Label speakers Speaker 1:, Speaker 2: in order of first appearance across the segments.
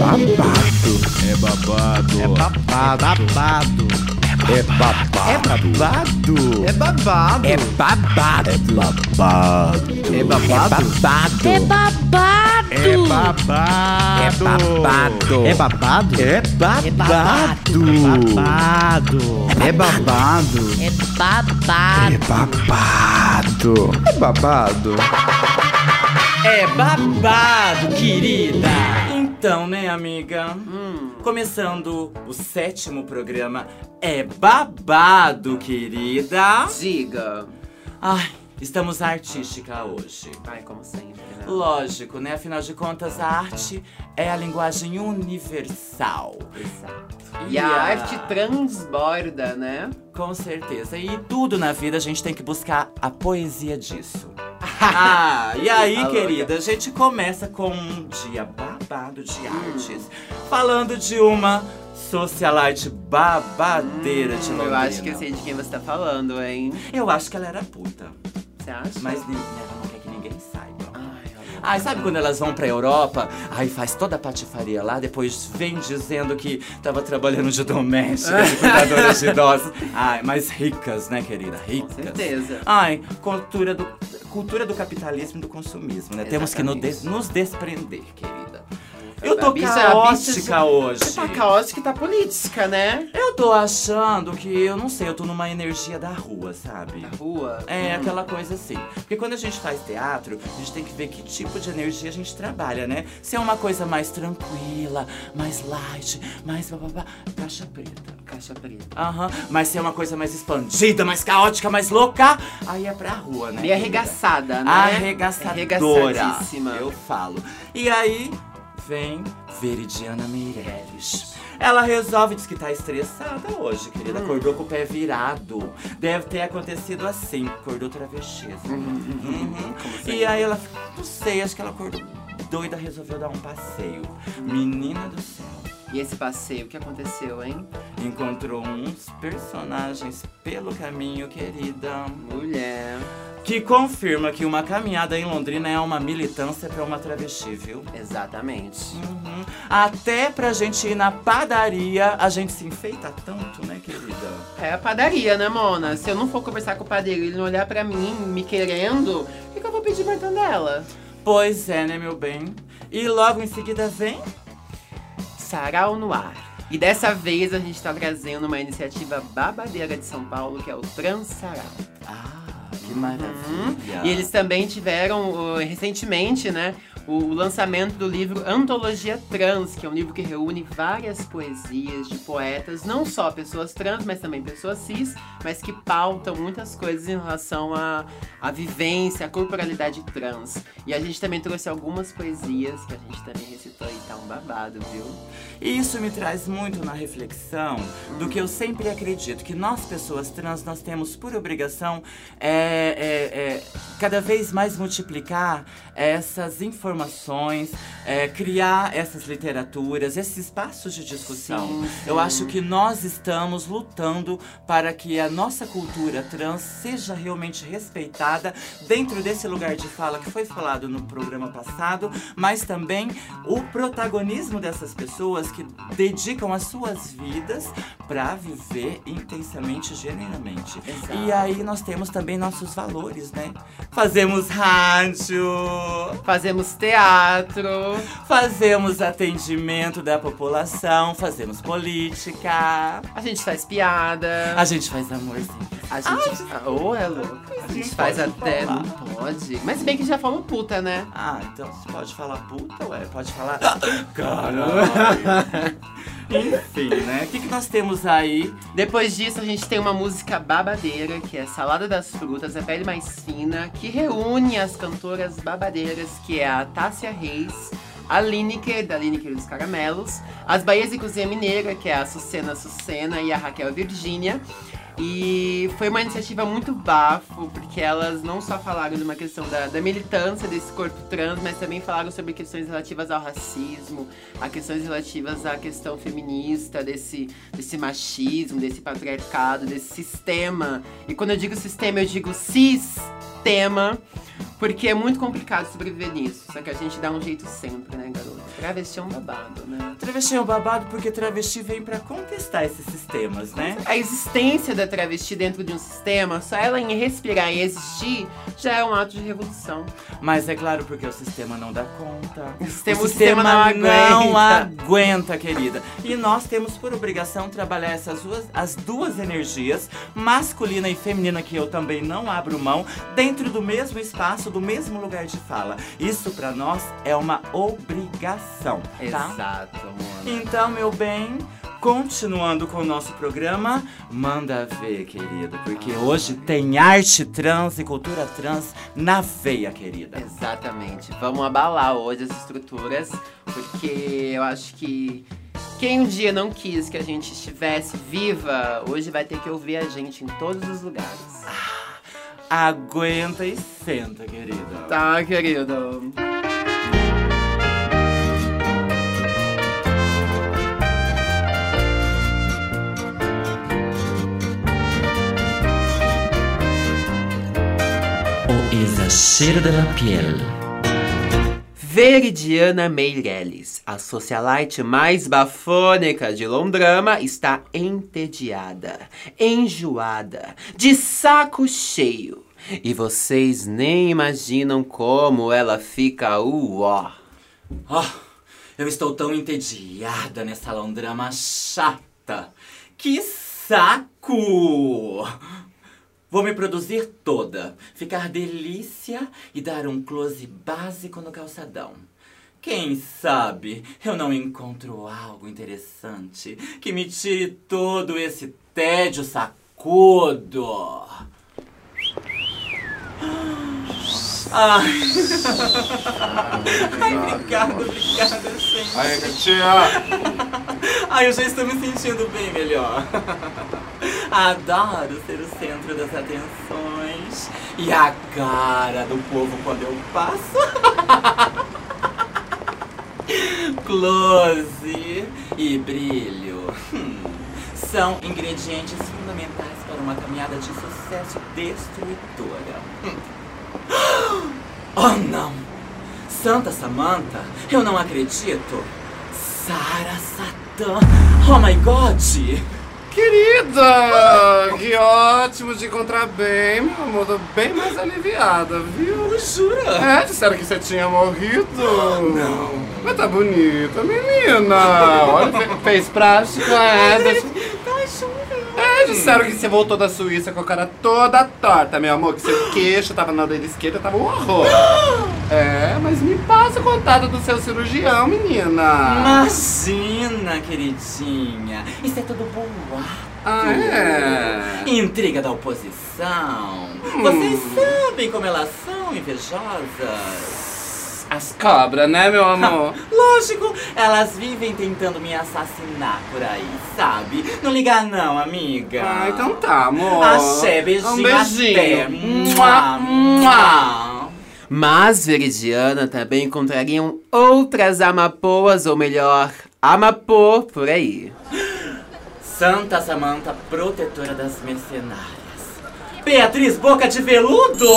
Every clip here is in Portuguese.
Speaker 1: babado.
Speaker 2: É babado.
Speaker 1: É babado. É babado.
Speaker 3: É babado.
Speaker 1: É babado. É babado.
Speaker 3: É babado?
Speaker 1: É babado.
Speaker 4: É babado!
Speaker 1: É babado.
Speaker 3: É babado?
Speaker 1: É babado.
Speaker 3: É babado.
Speaker 4: É babado!
Speaker 1: É babado.
Speaker 3: É babado.
Speaker 5: É babado, querida! Então, né, amiga? Começando o sétimo programa É babado, querida!
Speaker 6: Diga.
Speaker 5: Ai, estamos artística hoje.
Speaker 6: Ai, como sempre, né?
Speaker 5: Lógico, né? Afinal de contas, a arte é a linguagem universal.
Speaker 6: Exato. E a arte transborda, né?
Speaker 5: Com certeza. E tudo na vida a gente tem que buscar a poesia disso. Ah, e aí, querida, a gente começa com um dia babado de artes. Falando de uma socialite babadeira de Londrina.
Speaker 6: Eu acho que eu sei de quem você tá falando, hein?
Speaker 5: Eu acho que ela era puta,
Speaker 6: Você acha?
Speaker 5: mas ni- ela não quer que ninguém saiba.
Speaker 6: Ai, olha.
Speaker 5: Ai, sabe quando elas vão pra Europa? Aí faz toda a patifaria lá, depois vem dizendo que tava trabalhando de doméstica, de cuidadora de idosos. Ai, mas ricas, né, querida? Ricas.
Speaker 6: Com certeza.
Speaker 5: Ai, cultura do, cultura do capitalismo e do consumismo, né? Temos que no
Speaker 6: Exatamente.
Speaker 5: des- nos desprender, querida. Eu tô
Speaker 6: a
Speaker 5: caótica hoje.
Speaker 6: Você tá caótica e tá política, né?
Speaker 5: Eu tô achando que, eu não sei, eu tô numa energia da rua, sabe?
Speaker 6: Na rua.
Speaker 5: É, aquela coisa assim. Porque quando a gente faz teatro, a gente tem que ver que tipo de energia a gente trabalha, né? Se é uma coisa mais tranquila, mais light, mais bababá, caixa preta.
Speaker 6: Caixa preta.
Speaker 5: Aham. Mas se é uma coisa mais expandida, mais caótica, mais louca, aí é pra rua, né?
Speaker 6: Meio
Speaker 5: querida?
Speaker 6: arregaçada, né?
Speaker 5: Arregaçadora.
Speaker 6: Arregaçadíssima.
Speaker 5: Eu falo. E aí vem Veridiana Meirelles. Ela resolve, diz que tá estressada hoje, querida.
Speaker 6: Hum.
Speaker 5: Acordou com o pé virado. Deve ter acontecido assim, acordou travestida. Uhum. E aí ela, não sei, acho que ela acordou doida, resolveu dar um passeio. Menina do céu.
Speaker 6: E esse passeio, o que aconteceu, hein?
Speaker 5: Encontrou uns personagens pelo caminho, querida.
Speaker 6: Mulher.
Speaker 5: Que confirma que uma caminhada em Londrina é uma militância pra uma travesti, viu?
Speaker 6: Exatamente.
Speaker 5: Uhum. Até pra gente ir na padaria, a gente se enfeita tanto, né, querida?
Speaker 6: É a padaria, né, Mona? Se eu não for conversar com o padeiro e ele não olhar pra mim, me querendo, o que, que eu vou pedir mortandela?
Speaker 5: Pois é, né, meu bem? E logo em seguida vem.
Speaker 6: Sarau no ar. E dessa vez a gente tá trazendo uma iniciativa babadeira de São Paulo, que é o Trans Sarau.
Speaker 5: Ah, que maravilha!
Speaker 6: E eles também tiveram uh, recentemente, né, o, lançamento do livro Antologia Trans, que é um livro que reúne várias poesias de poetas, não só pessoas trans, mas também pessoas cis, mas que pautam muitas coisas em relação à à vivência, à corporalidade trans. E a gente também trouxe algumas poesias que a gente também recitou tá um babado, viu?
Speaker 5: E isso me traz muito na reflexão do que eu sempre acredito, que nós, pessoas trans, nós temos por obrigação é, é, é, cada vez mais multiplicar essas informações, é, criar essas literaturas, esses espaços de discussão.
Speaker 6: Sim, sim.
Speaker 5: Eu acho que nós estamos lutando para que a nossa cultura trans seja realmente respeitada dentro desse lugar de fala que foi falado no programa passado, mas também o protagonismo dessas pessoas que dedicam as suas vidas para viver intensamente, genuinamente.
Speaker 6: Exato.
Speaker 5: E aí nós temos também nossos valores, né? Fazemos rádio,
Speaker 6: Fazemos teatro,
Speaker 5: fazemos atendimento da população, fazemos política.
Speaker 6: a gente faz piada.
Speaker 5: A gente faz amorzinho.
Speaker 6: A gente. Ou é louco. A gente faz até.
Speaker 5: falar.
Speaker 6: Não pode. Mas bem que já falou puta, né?
Speaker 5: Ah, então você pode falar puta, ué? Pode falar. Caralho! Enfim, né? O que, que nós temos aí?
Speaker 6: Depois disso, a gente tem uma música babadeira, que é Salada das Frutas, a pele mais fina, que reúne as cantoras babadeiras, que é a Tássia Reis, a Lineker, da Lineker dos Caramelos, as Bahias e Cozinha Mineira, que é a Sucena Sucena e a Raquel Virgínia. E foi uma iniciativa muito bafo, porque elas não só falaram de uma questão da, da militância desse corpo trans, mas também falaram sobre questões relativas ao racismo, a questões relativas à questão feminista, desse, desse machismo, desse patriarcado, desse sistema. E quando eu digo sistema, eu digo sistema. Porque é muito complicado sobreviver nisso. Só que a gente dá um jeito sempre, né, garoto? Travesti é um babado, né?
Speaker 5: Travesti é um babado porque travesti vem pra contestar esses sistemas, né?
Speaker 6: A existência da travesti dentro de um sistema, só ela em respirar e existir, já é um ato de revolução.
Speaker 5: Mas é claro porque o sistema não dá conta.
Speaker 6: O sistema- o sistema não
Speaker 5: não
Speaker 6: aguenta.
Speaker 5: aguenta, querida. E nós temos por obrigação trabalhar essas duas, as duas energias, masculina e feminina, que eu também não abro mão, dentro do mesmo espaço, do mesmo lugar de fala. Isso pra nós é uma obrigação, tá?
Speaker 6: Exato, mano.
Speaker 5: Então, meu bem, continuando com o nosso programa, manda ver, querida, porque hoje tem arte trans e cultura trans na veia, querida.
Speaker 6: Exatamente. Vamos abalar hoje as estruturas, porque eu acho que quem um dia não quis que a gente estivesse viva, hoje vai ter que ouvir a gente em todos os lugares.
Speaker 5: Aguenta e senta, querida.
Speaker 6: Tá, querido.
Speaker 2: O exagero de la piel.
Speaker 6: Veridiana Meirelles, a socialite mais bafônica de Londrama, está entediada, enjoada, de saco cheio. E vocês nem imaginam como ela fica uó.
Speaker 5: Oh, eu estou tão entediada nessa londrama chata. Que saco! Vou me produzir toda, ficar delícia e dar um close básico no calçadão. Quem sabe eu não encontro algo interessante que me tire todo esse tédio sacudo. Ai, Ai obrigada, obrigada, gente.
Speaker 7: Aí, gatinha!
Speaker 5: Ai, eu já estou me sentindo bem melhor. Adoro ser o centro das atenções e a cara do povo quando eu passo. Close e brilho hum, são ingredientes fundamentais para uma caminhada de sucesso destruidora. Hum. Oh não! Santa Samantha, eu não acredito! Sara Satã! Oh my god!
Speaker 7: Querida! Que ótimo te encontrar bem, meu amor. Tô bem mais aliviada, viu?
Speaker 5: Jura?
Speaker 7: É, disseram que você tinha morrido. Não. Mas tá bonita, menina. Olha, fe- fez prática, é. deixa-
Speaker 5: Tá jura?
Speaker 7: É, disseram que você voltou da Suíça com a cara toda torta, meu amor. Que seu queixo tava na orelha esquerda, tava um horror. É, mas me passa o contato do seu cirurgião, menina.
Speaker 5: Imagina, queridinha! Isso é tudo boato!
Speaker 7: Ah, é?
Speaker 5: Intriga da oposição! Vocês sabem como elas são invejosas!
Speaker 7: As cobras, né, meu amor?
Speaker 5: Lógico, elas vivem tentando me assassinar por aí, sabe? Não liga não, amiga!
Speaker 7: Ah, então tá, amor.
Speaker 5: Axé, beijinho,
Speaker 7: Um beijinho.
Speaker 5: até!
Speaker 7: Mua,
Speaker 5: Mua.
Speaker 6: Mas Veridiana também encontrariam outras amapoas, ou melhor, amapô por aí.
Speaker 5: Santa Samanta, protetora das mercenárias. Beatriz Boca de Veludo!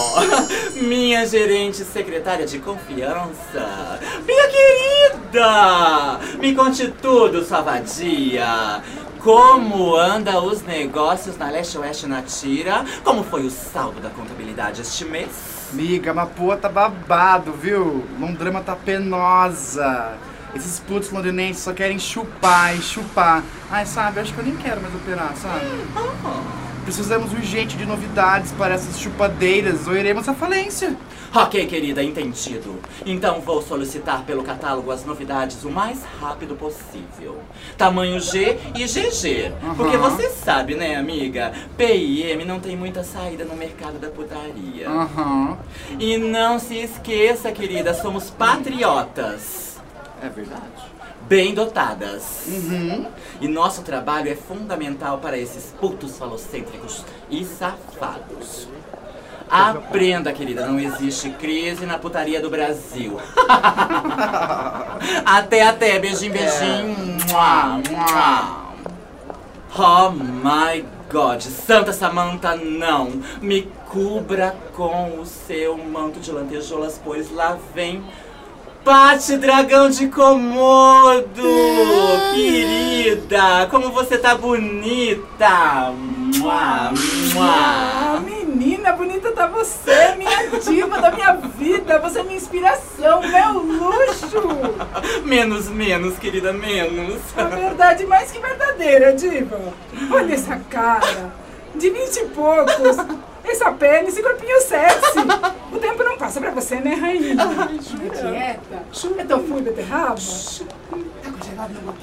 Speaker 5: Minha gerente secretária de confiança. Minha querida! Me conte tudo, sua vadia. Como anda os negócios na Leste-Oeste na Tira? Como foi o saldo da contabilidade este mês?
Speaker 3: Miga, Mapua tá babado, viu? Londrama tá penosa. Esses putos londrinenses só querem chupar e chupar. Ai, sabe, acho que eu nem quero mais operar, sabe? Precisamos urgente de novidades para essas chupadeiras ou iremos à falência.
Speaker 5: Ok, querida, entendido. Então vou solicitar pelo catálogo as novidades o mais rápido possível. Tamanho G e GG. Porque você sabe, né, amiga? P e M não tem muita saída no mercado da putaria.
Speaker 3: Aham.
Speaker 5: E não se esqueça, querida, somos patriotas.
Speaker 3: É verdade.
Speaker 5: Bem dotadas. E nosso trabalho é fundamental para esses putos falocêntricos e safados. Aprenda, querida, não existe crise na putaria do Brasil. até, até, beijinho, beijinho. Mua, mua. Oh my God, Santa Samantha, não. Me cubra com o seu manto de lantejoulas, pois lá vem Pati Dragão de Komodo! Querida, como você tá bonita! Mua, mua.
Speaker 8: Ah, menina, bonita tá você, minha diva da minha vida. Você é minha inspiração, meu luxo.
Speaker 5: Menos, menos, querida, menos.
Speaker 8: A verdade mais que verdadeira, diva. Olha essa cara. De vinte e poucos. Essa pele, esse corpinho sexy. O tempo não passa pra você, né, rainha? Quieta. É tofu e beterraba? Tá congelado na boca.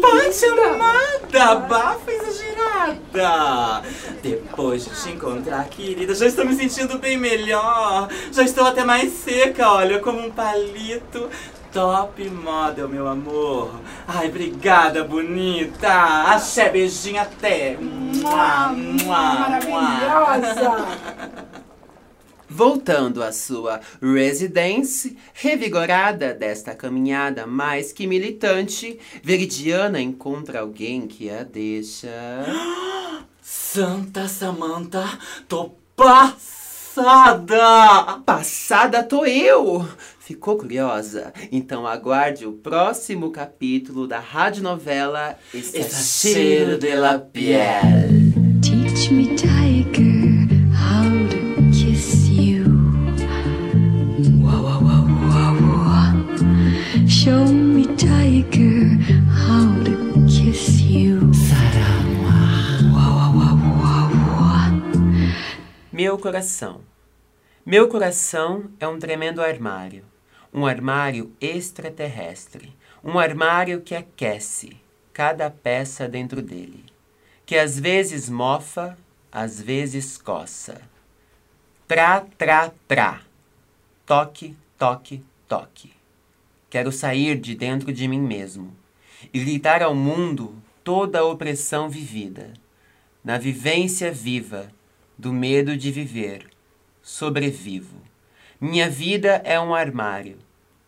Speaker 5: Pati amada, bafa exagerada. Depois de te encontrar, querida, já estou me sentindo bem melhor. Já estou até mais seca, olha, como um palito. Top model, meu amor. Ai, obrigada, bonita. Axé, beijinho até. Mua, mua, mua.
Speaker 8: Maravilhosa.
Speaker 6: Voltando à sua residence, revigorada desta caminhada mais que militante, Veridiana encontra alguém que a deixa.
Speaker 5: Santa Samanta, tô passada.
Speaker 6: Passada tô eu! Ficou curiosa? Então aguarde o próximo capítulo da radionovela
Speaker 5: Exagero de la piel.
Speaker 9: Teach me, tiger, how to kiss you. Show me, tiger, how to kiss you.
Speaker 6: Meu coração. Meu coração é um tremendo armário. Um armário extraterrestre. Um armário que aquece cada peça dentro dele. Que às vezes mofa, às vezes coça. Trá, trá, trá. Toque, toque, toque. Quero sair de dentro de mim mesmo e gritar ao mundo toda a opressão vivida. Na vivência viva do medo de viver, sobrevivo. Minha vida é um armário,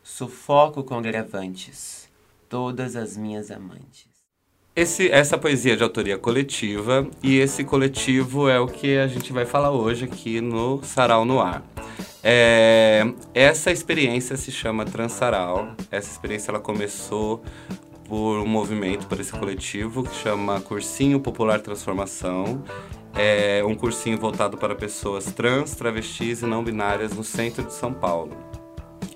Speaker 6: sufoco com gravantes todas as minhas amantes.
Speaker 7: Esse, essa poesia é de autoria coletiva e esse coletivo é o que a gente vai falar hoje aqui no Sarau no Ar. É, essa experiência se chama Transaral. Essa experiência ela começou por um movimento, por esse coletivo que chama Cursinho Popular Transformação. É um cursinho voltado para pessoas trans, travestis e não binárias no centro de São Paulo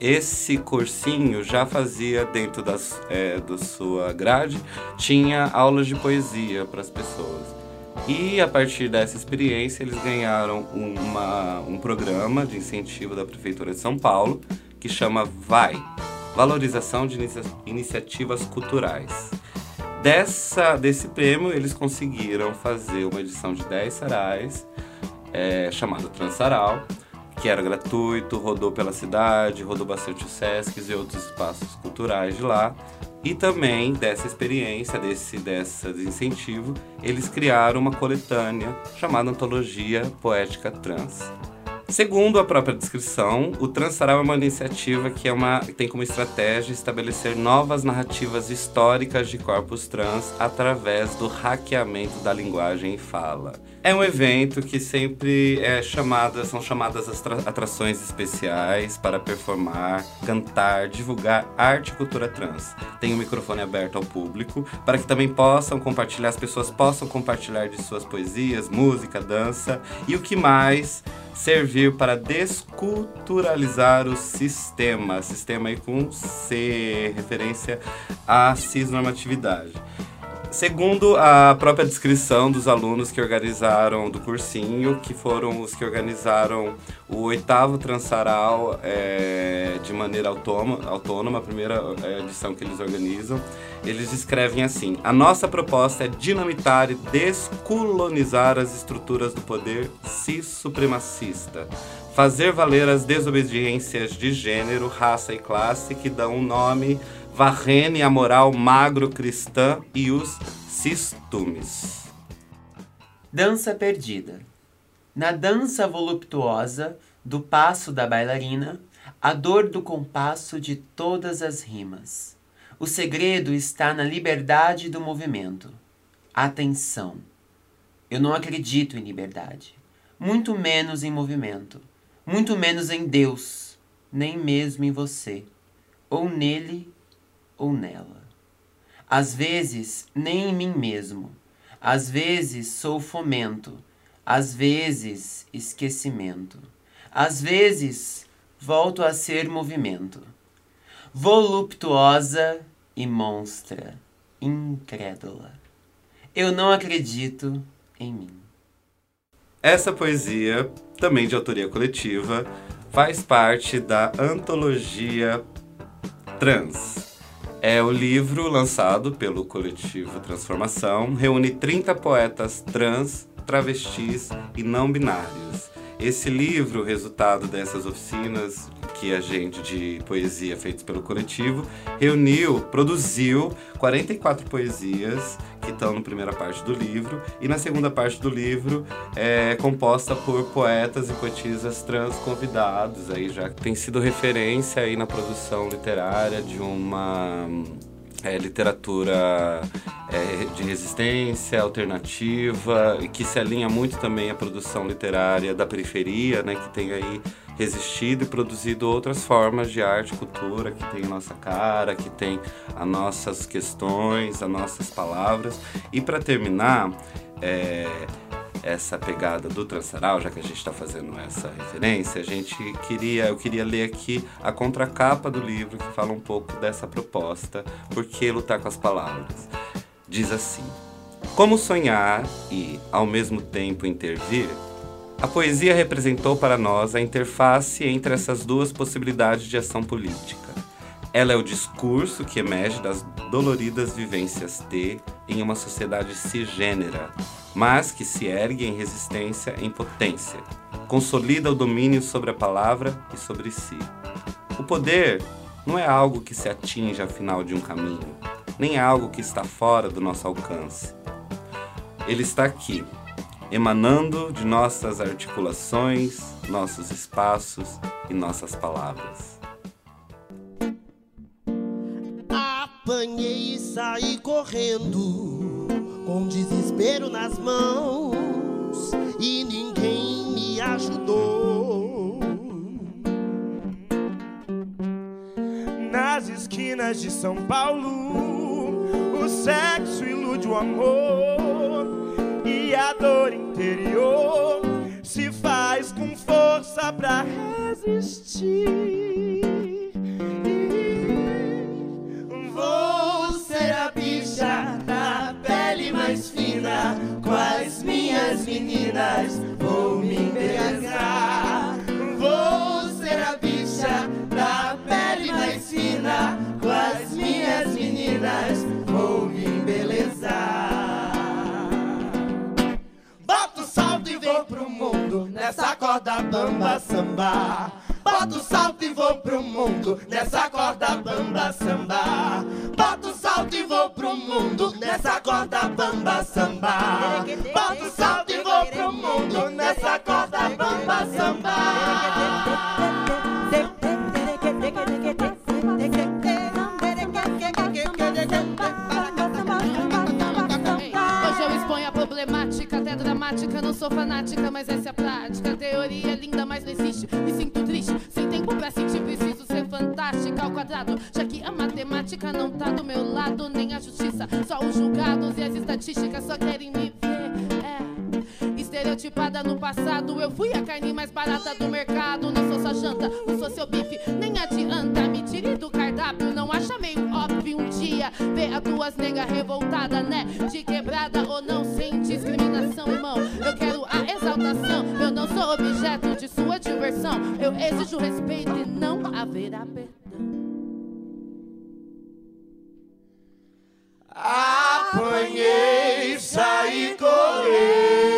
Speaker 7: esse cursinho já fazia dentro das, é, da sua grade, tinha aulas de poesia para as pessoas. E a partir dessa experiência, eles ganharam uma, um programa de incentivo da Prefeitura de São Paulo que chama VAI Valorização de Inicia Iniciativas Culturais. Dessa, desse prêmio, eles conseguiram fazer uma edição de 10 sarais, é, chamada Transaral, que era gratuito, rodou pela cidade, rodou bastante o Sesc e outros espaços culturais de lá. E também dessa experiência, desse, desse incentivo, eles criaram uma coletânea chamada Antologia Poética Trans. Segundo a própria descrição, o Transaral é uma iniciativa que é uma, tem como estratégia estabelecer novas narrativas históricas de corpos trans através do hackeamento da linguagem e fala. É um evento que sempre é chamada, são chamadas atrações especiais para performar, cantar, divulgar arte e cultura trans. Tem o um microfone aberto ao público para que também possam compartilhar, as pessoas possam compartilhar de suas poesias, música, dança e o que mais servir para desculturalizar o sistema, sistema aí com C, referência à cisnormatividade. Segundo a própria descrição dos alunos que organizaram do cursinho, que foram os que organizaram o oitavo Transaral é, de maneira autônoma, autônoma, a primeira é, edição que eles organizam, eles escrevem assim: A nossa proposta é dinamitar e descolonizar as estruturas do poder cis-supremacista, fazer valer as desobediências de gênero, raça e classe que dão um nome varrene a moral magro-cristã e os cistumes.
Speaker 6: Dança perdida. Na dança voluptuosa do passo da bailarina, a dor do compasso de todas as rimas. O segredo está na liberdade do movimento. Atenção! Eu não acredito em liberdade. muito menos em movimento, muito menos em Deus, nem mesmo em você, ou nele ou nela. Às vezes, nem em mim mesmo. Às vezes sou fomento, às vezes esquecimento. Às vezes volto a ser movimento. Voluptuosa e monstra, incrédula. Eu não acredito em mim.
Speaker 7: Essa poesia, também de autoria coletiva, faz parte da antologia Trans. É o livro lançado pelo coletivo Transformação, reúne 30 poetas trans, travestis e não binários. Esse livro, resultado dessas oficinas que a gente de poesia feitas pelo coletivo reuniu, produziu 44 poesias que estão na primeira parte do livro. E na segunda parte do livro é composta por poetas e poetisas trans convidados aí já tem sido referência aí na produção literária de uma é, literatura é, de resistência alternativa e que se alinha muito também à produção literária da periferia, né, que tem aí resistido e produzido outras formas de arte e cultura que tem a nossa cara, que tem as nossas questões, as nossas palavras. E para terminar, é, essa pegada do Transaral, já que a gente está fazendo essa referência, a gente queria, eu queria ler aqui a contracapa do livro que fala um pouco dessa proposta, por que lutar com as palavras. Diz assim: Como sonhar e, ao mesmo tempo, intervir? A poesia representou para nós a interface entre essas duas possibilidades de ação política. Ela é o discurso que emerge das doloridas vivências T em uma sociedade cisgênera, mas que se ergue em resistência em potência, consolida o domínio sobre a palavra e sobre si. O poder não é algo que se atinge ao final de um caminho, nem é algo que está fora do nosso alcance. Ele está aqui, emanando de nossas articulações, nossos espaços e nossas palavras.
Speaker 10: Apanhei e saí correndo, com desespero nas mãos, e ninguém me ajudou. Nas esquinas de São Paulo, o sexo ilude o amor, e a dor interior se faz com força pra resistir. Vou ser a bicha da pele mais fina, com as minhas meninas nessa corda bamba samba. Boto o salto e vou pro mundo nessa corda bamba samba. Boto o salto e vou pro mundo nessa corda bamba samba. Boto o salto e vou pro mundo nessa corda bamba
Speaker 11: Hoje eu exponho a problemática, até dramática. Não sou fanática, mas essa é. Teoria é linda, mas não existe. Me sinto triste, sem tempo pra sentir. Preciso ser fantástica ao quadrado. Já que a matemática não tá do meu lado, nem a justiça. Só os julgados e as estatísticas só querem me ver. É. Estereotipada no passado, eu fui a carne mais barata do mercado. Não sou sua janta, não sou seu bife, nem adianta. Me tire do cardápio, não acha meio óbvio um dia ver as duas negas revoltadas, né? De quebrada Eu exijo respeito e não haverá perdão.
Speaker 10: Apanhei, saí correndo.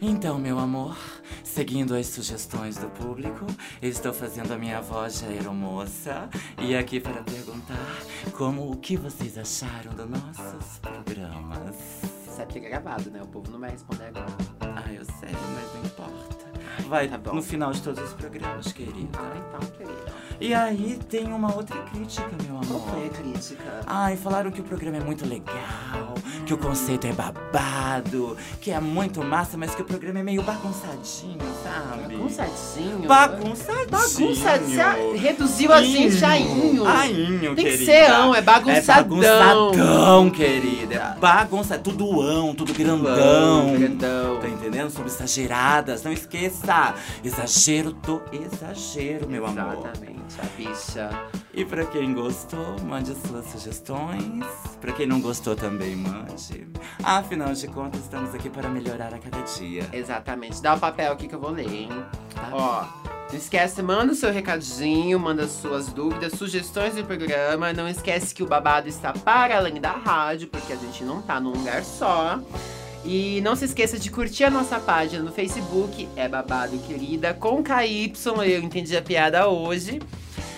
Speaker 5: Então, meu amor, seguindo as sugestões do público, estou fazendo a minha voz de aeromoça e aqui para perguntar como o que vocês acharam dos nossos programas.
Speaker 6: Sabe que é gravado, né? O povo não vai responder agora.
Speaker 5: Ah, eu sei, mas não importa. Vai
Speaker 6: Tá bom.
Speaker 5: no final de todos os programas, querida.
Speaker 6: Ah, então, querida.
Speaker 5: E aí tem uma outra crítica, meu amor.
Speaker 6: Qual foi a crítica?
Speaker 5: Ai, falaram que o programa é muito legal, que o conceito é babado, que é muito massa, mas que o programa é meio bagunçadinho, sabe?
Speaker 6: Bagunçadinho?
Speaker 5: Bagunçadinho.
Speaker 6: Bagunçadinho. Reduziu a gente a inho.
Speaker 5: Ainho,
Speaker 6: Tem que
Speaker 5: querida.
Speaker 6: ser ão, é bagunçadão.
Speaker 5: É bagunçadão, querida. É bagunça, tudo ão, tudo grandão.
Speaker 6: Grandão.
Speaker 5: Tá entendendo? Sobre exageradas. Não esqueça. Exagero do exagero, meu amor.
Speaker 6: Exatamente, a bicha.
Speaker 5: E pra quem gostou, mande suas sugestões. Pra quem não gostou também, mande. Afinal de contas, estamos aqui para melhorar a cada dia.
Speaker 6: Exatamente. Dá o papel aqui que eu vou ler, hein?
Speaker 5: Tá.
Speaker 6: Ó, não esquece, manda o seu recadinho, manda suas dúvidas, sugestões do programa. Não esquece que o babado está para além da rádio, porque a gente não tá num lugar só. E não se esqueça de curtir a nossa página no Facebook, é Babado Querida, com KY, eu entendi a piada hoje.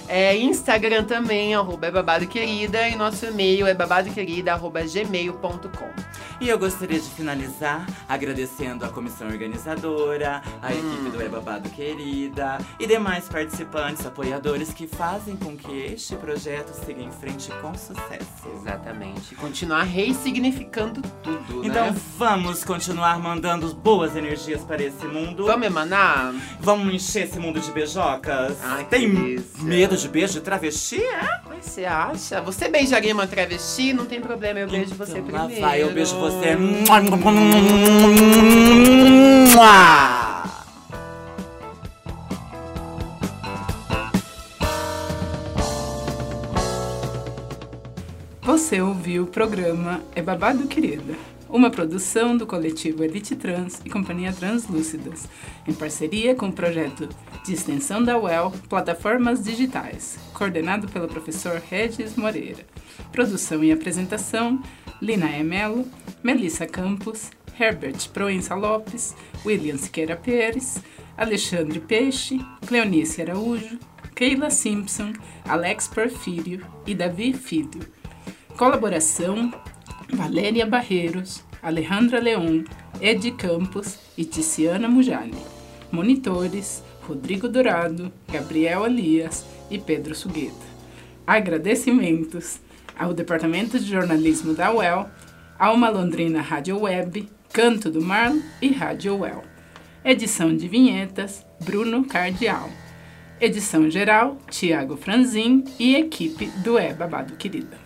Speaker 6: É, Instagram também, arroba é babado querida, e nosso e-mail é babadoquerida.gmail.com.
Speaker 5: E eu gostaria de finalizar agradecendo a comissão organizadora, a equipe do É Babado Querida e demais participantes, apoiadores que fazem com que este projeto siga em frente com sucesso.
Speaker 6: Exatamente. Continuar ressignificando tudo,
Speaker 5: Então
Speaker 6: né?
Speaker 5: vamos continuar mandando boas energias para esse mundo.
Speaker 6: Vamos emanar?
Speaker 5: Vamos encher esse mundo de beijocas?
Speaker 6: Ai,
Speaker 5: Tem medo de beijo de travesti? É?
Speaker 6: Você acha? Você beijaria uma travesti? Não tem problema, eu beijo você
Speaker 5: Então lá
Speaker 6: primeiro.
Speaker 5: vai, eu beijo você.
Speaker 8: Você ouviu o programa É Babado Querida, uma produção do coletivo Elite Trans e Companhia Translúcidas, em parceria com o projeto de extensão da UEL Plataformas Digitais, coordenado pelo professor Regis Moreira. Produção e apresentação: Lina Emelo, Melissa Campos, Herbert Proença Lopes, William Siqueira Pérez, Alexandre Peixe, Cleonice Araújo, Keila Simpson, Alex Porfírio e Davi Filho. Colaboração: Valéria Barreiros, Alejandra Leon, Edi Campos e Tiziana Mujali. Monitores: Rodrigo Dourado, Gabriel Elias e Pedro Sugueta. Agradecimentos ao Departamento de Jornalismo da UEL, Alma Londrina Rádio Web, Canto do Mar e Rádio UEL. Edição de vinhetas: Bruno Cardial. Edição geral: Tiago Franzin e equipe do É Babado Querida.